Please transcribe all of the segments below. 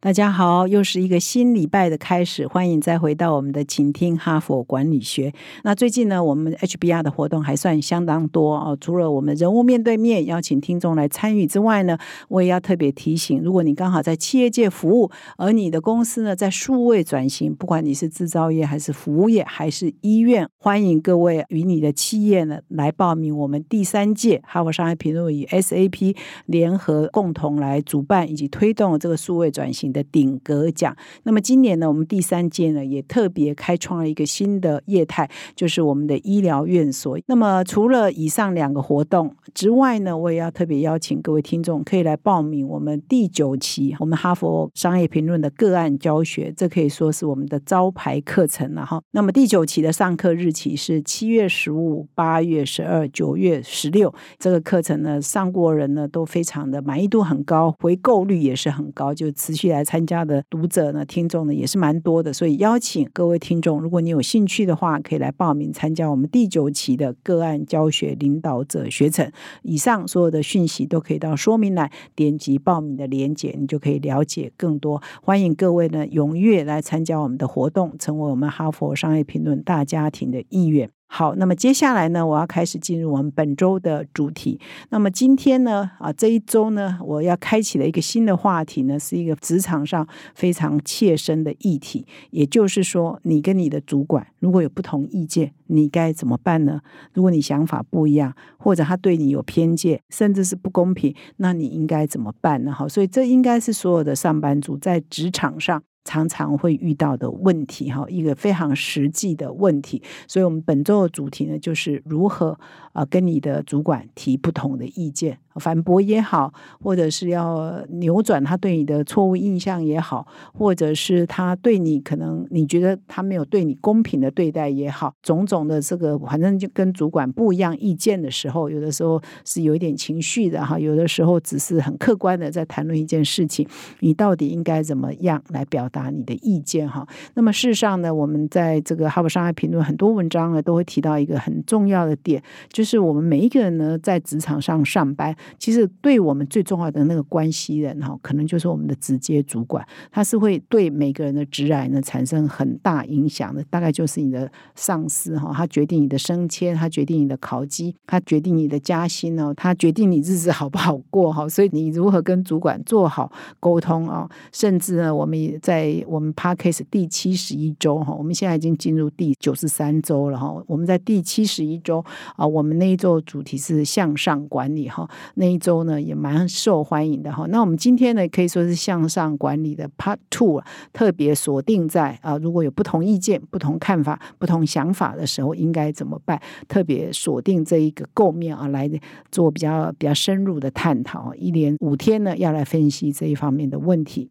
大家好，又是一个新礼拜的开始，欢迎再回到我们的请听哈佛管理学。那最近呢，我们 HBR 的活动还算相当多哦。除了我们人物面对面邀请听众来参与之外呢，我也要特别提醒，如果你刚好在企业界服务，而你的公司呢在数位转型，不管你是制造业还是服务业还是医院，欢迎各位与你的企业呢来报名我们第三届哈佛商业评论与 SAP 联合共同来主办以及推动这个数位转型。的顶格奖。那么今年呢，我们第三届呢也特别开创了一个新的业态，就是我们的医疗院所。那么除了以上两个活动之外呢，我也要特别邀请各位听众可以来报名我们第九期我们哈佛商业评论的个案教学，这可以说是我们的招牌课程了哈。那么第九期的上课日期是七月十五、八月十二、九月十六。这个课程呢，上过人呢都非常的满意度很高，回购率也是很高，就持续来。来参加的读者呢、听众呢也是蛮多的，所以邀请各位听众，如果你有兴趣的话，可以来报名参加我们第九期的个案教学领导者学程。以上所有的讯息都可以到说明栏点击报名的链接，你就可以了解更多。欢迎各位呢踊跃来参加我们的活动，成为我们哈佛商业评论大家庭的一员。好，那么接下来呢，我要开始进入我们本周的主题。那么今天呢，啊，这一周呢，我要开启的一个新的话题呢，是一个职场上非常切身的议题。也就是说，你跟你的主管如果有不同意见，你该怎么办呢？如果你想法不一样，或者他对你有偏见，甚至是不公平，那你应该怎么办呢？好，所以这应该是所有的上班族在职场上。常常会遇到的问题，哈，一个非常实际的问题。所以，我们本周的主题呢，就是如何啊跟你的主管提不同的意见。反驳也好，或者是要扭转他对你的错误印象也好，或者是他对你可能你觉得他没有对你公平的对待也好，种种的这个反正就跟主管不一样意见的时候，有的时候是有一点情绪的哈，有的时候只是很客观的在谈论一件事情，你到底应该怎么样来表达你的意见哈？那么事实上呢，我们在这个哈佛商业评论很多文章呢都会提到一个很重要的点，就是我们每一个人呢在职场上上班。其实对我们最重要的那个关系人哈，可能就是我们的直接主管，他是会对每个人的职来呢产生很大影响的。大概就是你的上司哈，他决定你的升迁，他决定你的考绩，他决定你的加薪哦，他决定你日子好不好过哈。所以你如何跟主管做好沟通啊？甚至呢，我们也在我们 p a r k a s 第七十一周哈，我们现在已经进入第九十三周了哈。我们在第七十一周啊，我们那一周主题是向上管理哈。那一周呢也蛮受欢迎的哈。那我们今天呢可以说是向上管理的 Part Two，特别锁定在啊，如果有不同意见、不同看法、不同想法的时候，应该怎么办？特别锁定这一个构面啊，来做比较比较深入的探讨。一连五天呢，要来分析这一方面的问题。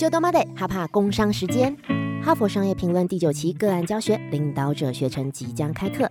就多妈的哈怕工伤时间，哈佛商业评论第九期个案教学领导者学程即将开课。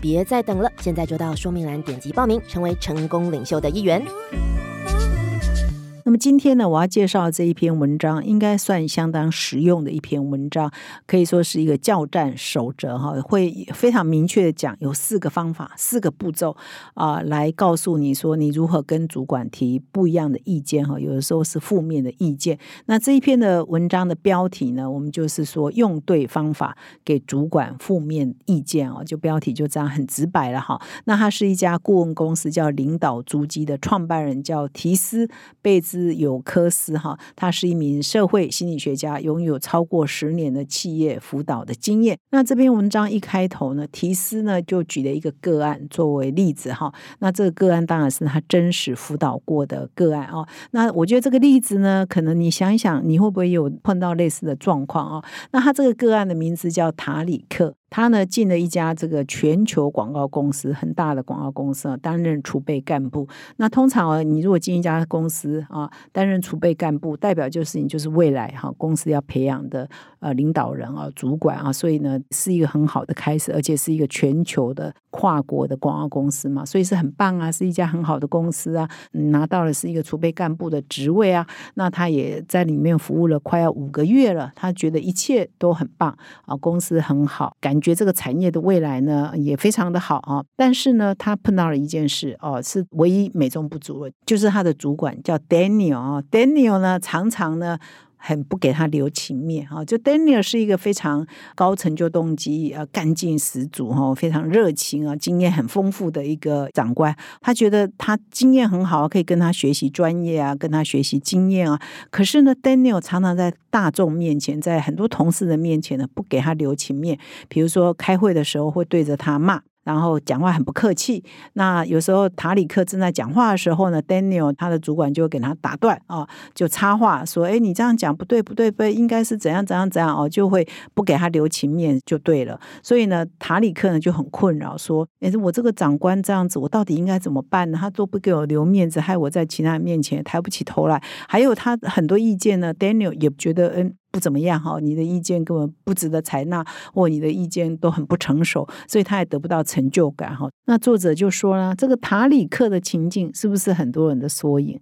别再等了，现在就到说明栏点击报名，成为成功领袖的一员。那么今天呢，我要介绍这一篇文章，应该算相当实用的一篇文章，可以说是一个教战守则哈，会非常明确的讲有四个方法、四个步骤啊，来告诉你说你如何跟主管提不一样的意见哈，有的时候是负面的意见。那这一篇的文章的标题呢，我们就是说用对方法给主管负面意见哦，就标题就这样很直白了哈。那他是一家顾问公司叫领导足迹的创办人叫提斯贝兹。斯尤科斯哈，他是一名社会心理学家，拥有超过十年的企业辅导的经验。那这篇文章一开头呢，提斯呢就举了一个个案作为例子哈。那这个个案当然是他真实辅导过的个案哦。那我觉得这个例子呢，可能你想一想，你会不会有碰到类似的状况啊？那他这个个案的名字叫塔里克。他呢进了一家这个全球广告公司，很大的广告公司啊，担任储备干部。那通常啊，你如果进一家公司啊，担任储备干部，代表就是你就是未来哈公司要培养的呃领导人啊、主管啊，所以呢是一个很好的开始，而且是一个全球的跨国的广告公司嘛，所以是很棒啊，是一家很好的公司啊，拿到了是一个储备干部的职位啊。那他也在里面服务了快要五个月了，他觉得一切都很棒啊，公司很好，感。觉这个产业的未来呢也非常的好啊，但是呢，他碰到了一件事哦，是唯一美中不足的，就是他的主管叫 Daniel 啊，Daniel 呢常常呢。很不给他留情面哈，就 Daniel 是一个非常高成就动机呃干劲十足哈，非常热情啊，经验很丰富的一个长官。他觉得他经验很好，可以跟他学习专业啊，跟他学习经验啊。可是呢，Daniel 常常在大众面前，在很多同事的面前呢，不给他留情面。比如说开会的时候，会对着他骂。然后讲话很不客气。那有时候塔里克正在讲话的时候呢，Daniel 他的主管就会给他打断啊，就插话说：“哎，你这样讲不对，不对，不对，应该是怎样怎样怎样哦。”就会不给他留情面就对了。所以呢，塔里克呢就很困扰，说：“哎，我这个长官这样子，我到底应该怎么办呢？他都不给我留面子，害我在其他人面前抬不起头来。还有他很多意见呢，Daniel 也觉得嗯。”不怎么样哈，你的意见根本不值得采纳，或你的意见都很不成熟，所以他也得不到成就感哈。那作者就说了，这个塔里克的情境是不是很多人的缩影？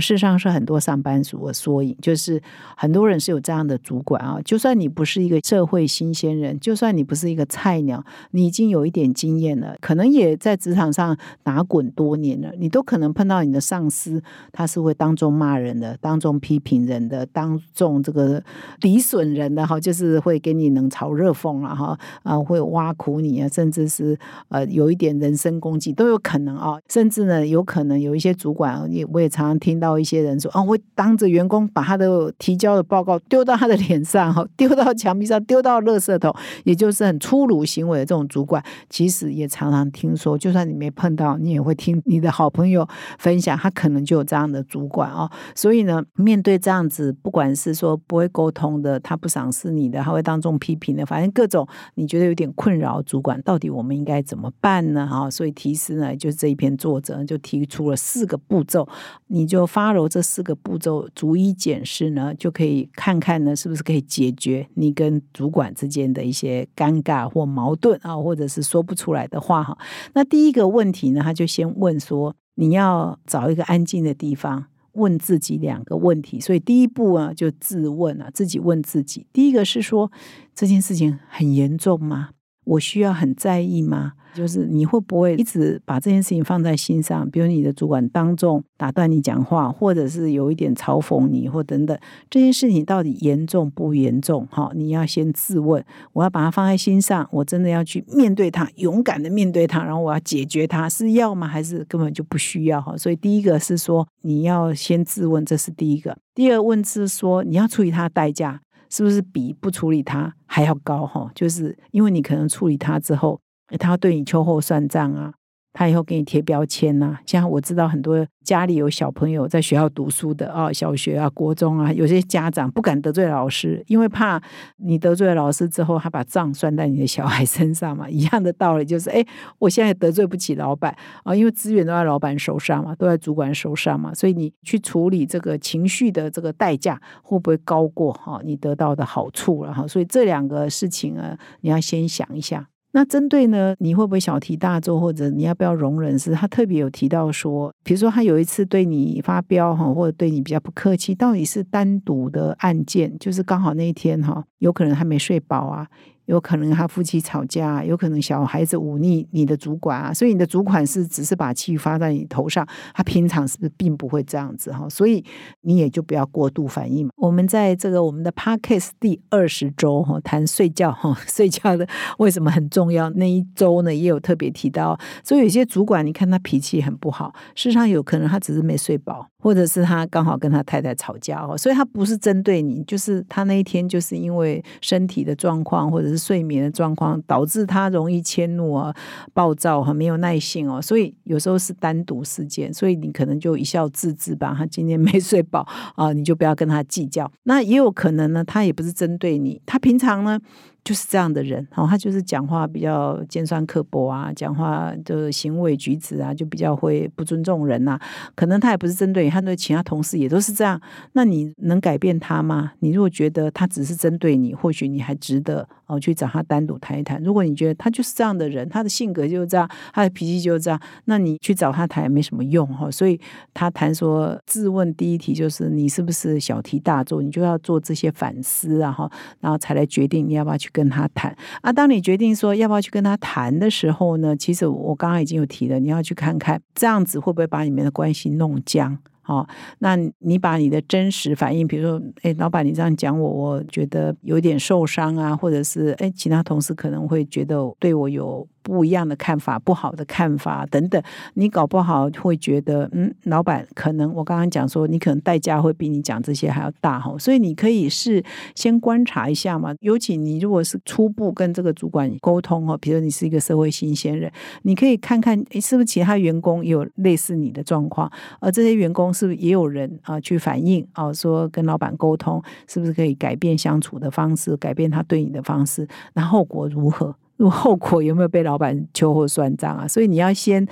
事实上是很多上班族的缩影，就是很多人是有这样的主管啊。就算你不是一个社会新鲜人，就算你不是一个菜鸟，你已经有一点经验了，可能也在职场上打滚多年了，你都可能碰到你的上司，他是会当众骂人的，当众批评人的，当众这个诋损人的哈，就是会给你冷嘲热讽了哈啊，会挖苦你啊，甚至是呃有一点人身攻击都有可能啊，甚至呢有可能有一些主管也我也常常听到。到一些人说啊，我当着员工把他的提交的报告丢到他的脸上，哈，丢到墙壁上，丢到垃圾桶，也就是很粗鲁行为的这种主管，其实也常常听说。就算你没碰到，你也会听你的好朋友分享，他可能就有这样的主管哦。所以呢，面对这样子，不管是说不会沟通的，他不赏识你的，他会当众批评的，反正各种你觉得有点困扰，主管到底我们应该怎么办呢？哈，所以提示呢，就是这一篇作者就提出了四个步骤，你就。发楼这四个步骤逐一检视呢，就可以看看呢，是不是可以解决你跟主管之间的一些尴尬或矛盾啊，或者是说不出来的话哈。那第一个问题呢，他就先问说，你要找一个安静的地方，问自己两个问题。所以第一步啊，就自问啊，自己问自己。第一个是说，这件事情很严重吗？我需要很在意吗？就是你会不会一直把这件事情放在心上？比如你的主管当众打断你讲话，或者是有一点嘲讽你，或等等，这件事情到底严重不严重？哈，你要先自问：我要把它放在心上，我真的要去面对它，勇敢的面对它，然后我要解决它，是要吗？还是根本就不需要？哈，所以第一个是说你要先自问，这是第一个。第二问是说你要处理它的代价是不是比不处理它还要高？哈，就是因为你可能处理它之后。他要对你秋后算账啊！他以后给你贴标签呐。像我知道很多家里有小朋友在学校读书的啊，小学啊、国中啊，有些家长不敢得罪老师，因为怕你得罪了老师之后，他把账算在你的小孩身上嘛。一样的道理就是，哎，我现在得罪不起老板啊，因为资源都在老板手上嘛，都在主管手上嘛，所以你去处理这个情绪的这个代价会不会高过哈你得到的好处了哈？所以这两个事情啊，你要先想一下。那针对呢，你会不会小题大做，或者你要不要容忍？是他特别有提到说，比如说他有一次对你发飙哈，或者对你比较不客气，到底是单独的案件，就是刚好那一天哈，有可能他没睡饱啊。有可能他夫妻吵架，有可能小孩子忤逆你的主管啊，所以你的主管是只是把气发在你头上，他平常是不是并不会这样子哈？所以你也就不要过度反应。我们在这个我们的 podcast 第二十周哈谈睡觉哈 睡觉的为什么很重要那一周呢，也有特别提到，所以有些主管你看他脾气很不好，事实上有可能他只是没睡饱。或者是他刚好跟他太太吵架哦，所以他不是针对你，就是他那一天就是因为身体的状况或者是睡眠的状况导致他容易迁怒啊、暴躁和没有耐性哦，所以有时候是单独事件，所以你可能就一笑置之吧。他今天没 睡饱啊，你就不要跟他计较。那也有可能呢，他也不是针对你，他平常呢。就是这样的人，哦，他就是讲话比较尖酸刻薄啊，讲话的行为举止啊，就比较会不尊重人呐。可能他也不是针对你，他对其他同事也都是这样。那你能改变他吗？你如果觉得他只是针对你，或许你还值得哦去找他单独谈一谈。如果你觉得他就是这样的人，他的性格就是这样，他的脾气就是这样，那你去找他谈也没什么用哈。所以他谈说，自问第一题就是你是不是小题大做，你就要做这些反思啊哈，然后才来决定你要不要去。跟他谈啊，当你决定说要不要去跟他谈的时候呢，其实我刚刚已经有提了，你要去看看这样子会不会把你们的关系弄僵。好，那你把你的真实反应，比如说，哎，老板，你这样讲我，我觉得有点受伤啊，或者是哎，其他同事可能会觉得对我有。不一样的看法，不好的看法等等，你搞不好会觉得，嗯，老板可能我刚刚讲说，你可能代价会比你讲这些还要大哈，所以你可以是先观察一下嘛。尤其你如果是初步跟这个主管沟通哈，比如你是一个社会新鲜人，你可以看看，是不是其他员工有类似你的状况，而这些员工是不是也有人啊去反映啊，说跟老板沟通是不是可以改变相处的方式，改变他对你的方式，那后果如何？后果有没有被老板秋后算账啊？所以你要先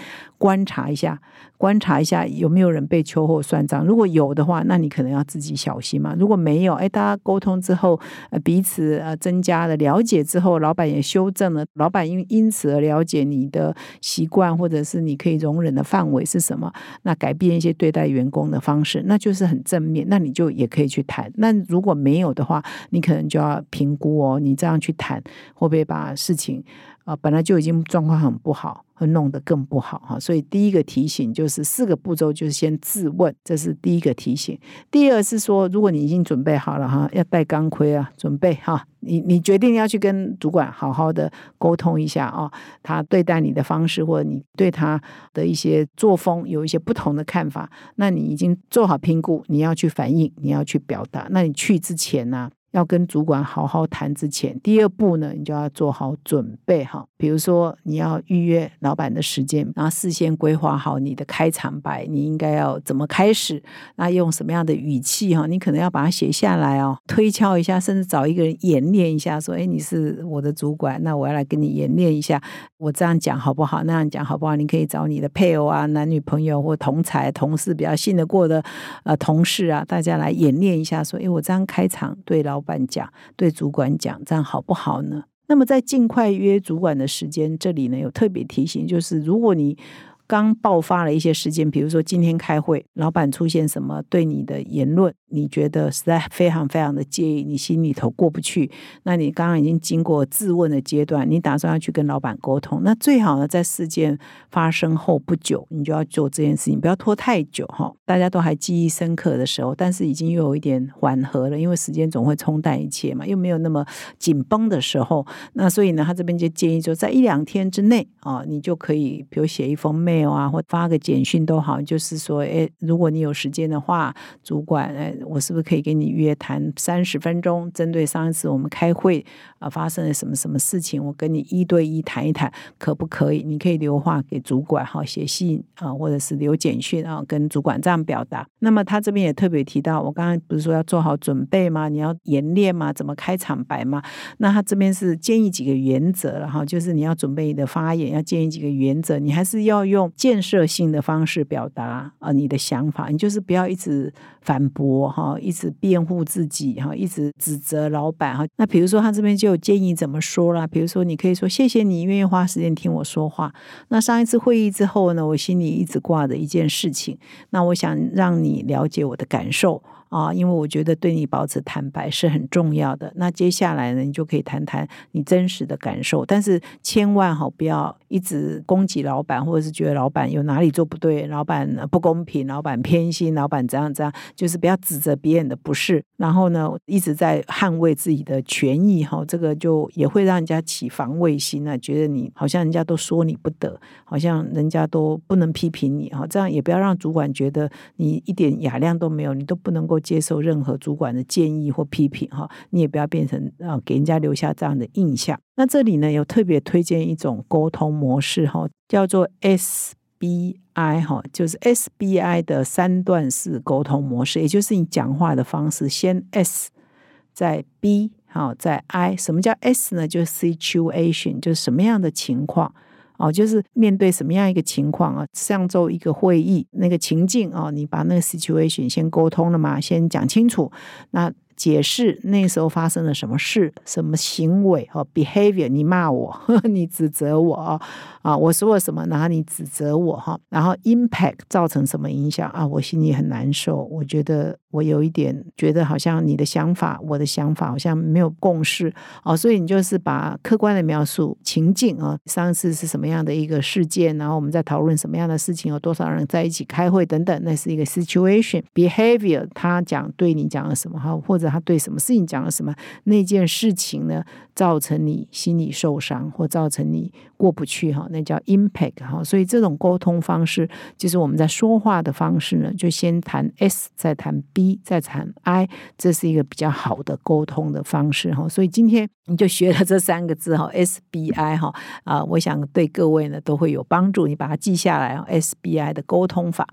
观察一下。观察一下有没有人被秋后算账，如果有的话，那你可能要自己小心嘛。如果没有，哎，大家沟通之后，呃，彼此呃增加了了解之后，老板也修正了，老板因因此而了解你的习惯或者是你可以容忍的范围是什么，那改变一些对待员工的方式，那就是很正面，那你就也可以去谈。那如果没有的话，你可能就要评估哦，你这样去谈会不会把事情啊本来就已经状况很不好。会弄得更不好哈，所以第一个提醒就是四个步骤，就是先自问，这是第一个提醒。第二是说，如果你已经准备好了哈，要戴钢盔啊，准备哈，你你决定要去跟主管好好的沟通一下啊，他对待你的方式或者你对他的一些作风有一些不同的看法，那你已经做好评估，你要去反映，你要去表达。那你去之前呢？要跟主管好好谈之前，第二步呢，你就要做好准备哈。比如说，你要预约老板的时间，然后事先规划好你的开场白，你应该要怎么开始，那用什么样的语气哈？你可能要把它写下来哦，推敲一下，甚至找一个人演练一下，说：“哎，你是我的主管，那我要来跟你演练一下，我这样讲好不好？那样讲好不好？你可以找你的配偶啊、男女朋友或同才、同事比较信得过的呃同事啊，大家来演练一下，说：哎，我这样开场对老。”板讲对主管讲，这样好不好呢？那么在尽快约主管的时间，这里呢有特别提醒，就是如果你。刚爆发了一些事件，比如说今天开会，老板出现什么对你的言论，你觉得实在非常非常的介意，你心里头过不去。那你刚刚已经经过质问的阶段，你打算要去跟老板沟通，那最好呢，在事件发生后不久，你就要做这件事情，不要拖太久哈。大家都还记忆深刻的时候，但是已经又有一点缓和了，因为时间总会冲淡一切嘛，又没有那么紧绷的时候。那所以呢，他这边就建议，就在一两天之内啊，你就可以，比如写一封 mail。没有啊，或发个简讯都好，就是说，哎，如果你有时间的话，主管，哎，我是不是可以跟你约谈三十分钟？针对上一次我们开会啊发生了什么什么事情，我跟你一对一谈一谈，可不可以？你可以留话给主管，哈，写信啊，或者是留简讯啊，跟主管这样表达。那么他这边也特别提到，我刚刚不是说要做好准备吗？你要演练吗？怎么开场白吗？那他这边是建议几个原则，然后就是你要准备你的发言，要建议几个原则，你还是要用。建设性的方式表达啊，你的想法，你就是不要一直反驳哈，一直辩护自己哈，一直指责老板哈。那比如说他这边就有建议怎么说啦？比如说你可以说谢谢你愿意花时间听我说话。那上一次会议之后呢，我心里一直挂着一件事情，那我想让你了解我的感受。啊，因为我觉得对你保持坦白是很重要的。那接下来呢，你就可以谈谈你真实的感受，但是千万哈不要一直攻击老板，或者是觉得老板有哪里做不对，老板不公平，老板偏心，老板怎样怎样，就是不要指责别人的不是，然后呢一直在捍卫自己的权益哈，这个就也会让人家起防卫心啊，觉得你好像人家都说你不得，好像人家都不能批评你哈，这样也不要让主管觉得你一点雅量都没有，你都不能够接受任何主管的建议或批评哈，你也不要变成啊给人家留下这样的印象。那这里呢有特别推荐一种沟通模式哈，叫做 SBI 哈，就是 SBI 的三段式沟通模式，也就是你讲话的方式先 S，再 B 好，再 I。什么叫 S 呢？就是 Situation，就是什么样的情况。哦，就是面对什么样一个情况啊？上周一个会议那个情境啊，你把那个 situation 先沟通了嘛，先讲清楚，那解释那时候发生了什么事、什么行为哦 behavior，你骂我，你指责我啊，我说了什么，然后你指责我哈，然后 impact 造成什么影响啊？我心里很难受，我觉得。我有一点觉得好像你的想法，我的想法好像没有共识哦，所以你就是把客观的描述情境啊，上次是什么样的一个事件，然后我们在讨论什么样的事情，有多少人在一起开会等等，那是一个 situation behavior。他讲对你讲了什么哈，或者他对什么事情讲了什么，那件事情呢，造成你心理受伤或造成你过不去哈，那叫 impact 哈。所以这种沟通方式，就是我们在说话的方式呢，就先谈 S，再谈 B。一再产 I，这是一个比较好的沟通的方式哈，所以今天你就学了这三个字哈，SBI 哈啊，我想对各位呢都会有帮助，你把它记下来啊，SBI 的沟通法。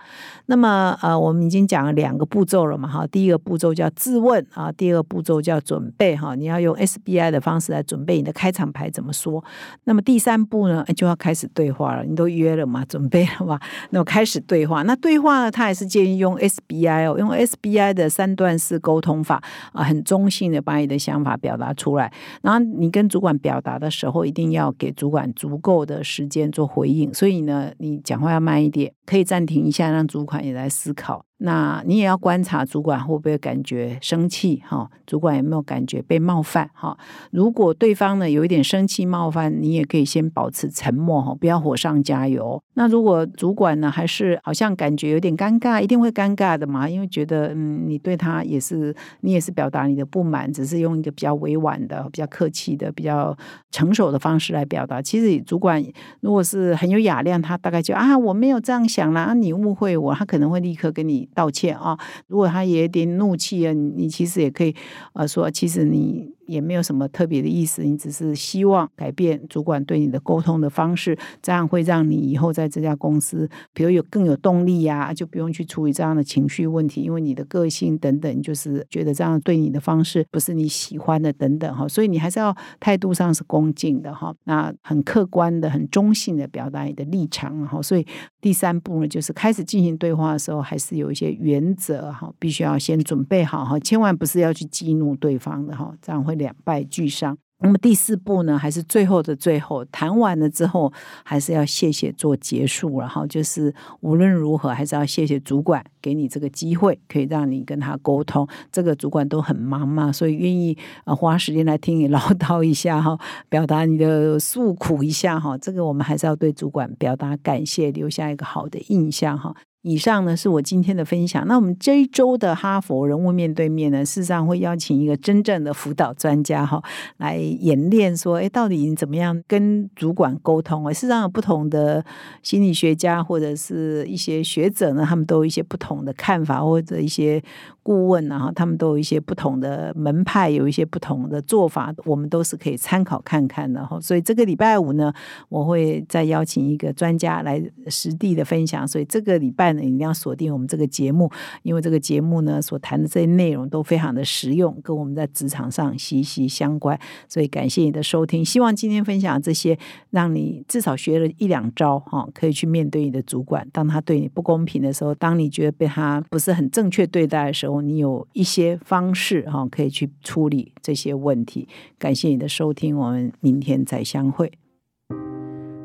那么呃，我们已经讲了两个步骤了嘛哈，第一个步骤叫自问啊，第二个步骤叫准备哈，你要用 SBI 的方式来准备你的开场白怎么说。那么第三步呢，就要开始对话了，你都约了嘛，准备了嘛，那么开始对话。那对话呢，他也是建议用 SBI 哦，用 SBI。的三段式沟通法啊，很中性的把你的想法表达出来。然后你跟主管表达的时候，一定要给主管足够的时间做回应。所以呢，你讲话要慢一点，可以暂停一下，让主管也来思考。那你也要观察主管会不会感觉生气哈？主管有没有感觉被冒犯哈？如果对方呢有一点生气冒犯，你也可以先保持沉默哈，不要火上加油。那如果主管呢还是好像感觉有点尴尬，一定会尴尬的嘛，因为觉得嗯你对他也是你也是表达你的不满，只是用一个比较委婉的、比较客气的、比较成熟的方式来表达。其实主管如果是很有雅量，他大概就啊我没有这样想啦，你误会我，他可能会立刻跟你。道歉啊！如果他也有点怒气啊，你其实也可以呃说，其实你。也没有什么特别的意思，你只是希望改变主管对你的沟通的方式，这样会让你以后在这家公司，比如有更有动力呀，就不用去处理这样的情绪问题，因为你的个性等等，就是觉得这样对你的方式不是你喜欢的等等哈，所以你还是要态度上是恭敬的哈，那很客观的、很中性的表达你的立场哈，所以第三步呢，就是开始进行对话的时候，还是有一些原则哈，必须要先准备好哈，千万不是要去激怒对方的哈，这样会。两败俱伤。那么第四步呢，还是最后的最后，谈完了之后，还是要谢谢做结束。然后就是无论如何，还是要谢谢主管给你这个机会，可以让你跟他沟通。这个主管都很忙嘛，所以愿意呃花时间来听你 唠叨一下哈，表达你的诉苦一下哈。这个我们还是要对主管表达感谢，留下一个好的印象哈。以上呢是我今天的分享。那我们这一周的哈佛人物面对面呢，事实上会邀请一个真正的辅导专家哈，来演练说，哎，到底你怎么样跟主管沟通啊？事实上有不同的心理学家或者是一些学者呢，他们都有一些不同的看法或者一些。顾问啊，他们都有一些不同的门派，有一些不同的做法，我们都是可以参考看看的哈。所以这个礼拜五呢，我会再邀请一个专家来实地的分享。所以这个礼拜你，一定要锁定我们这个节目，因为这个节目呢所谈的这些内容都非常的实用，跟我们在职场上息息相关。所以感谢你的收听，希望今天分享这些，让你至少学了一两招哈，可以去面对你的主管，当他对你不公平的时候，当你觉得被他不是很正确对待的时候。你有一些方式哈，可以去处理这些问题。感谢你的收听，我们明天再相会。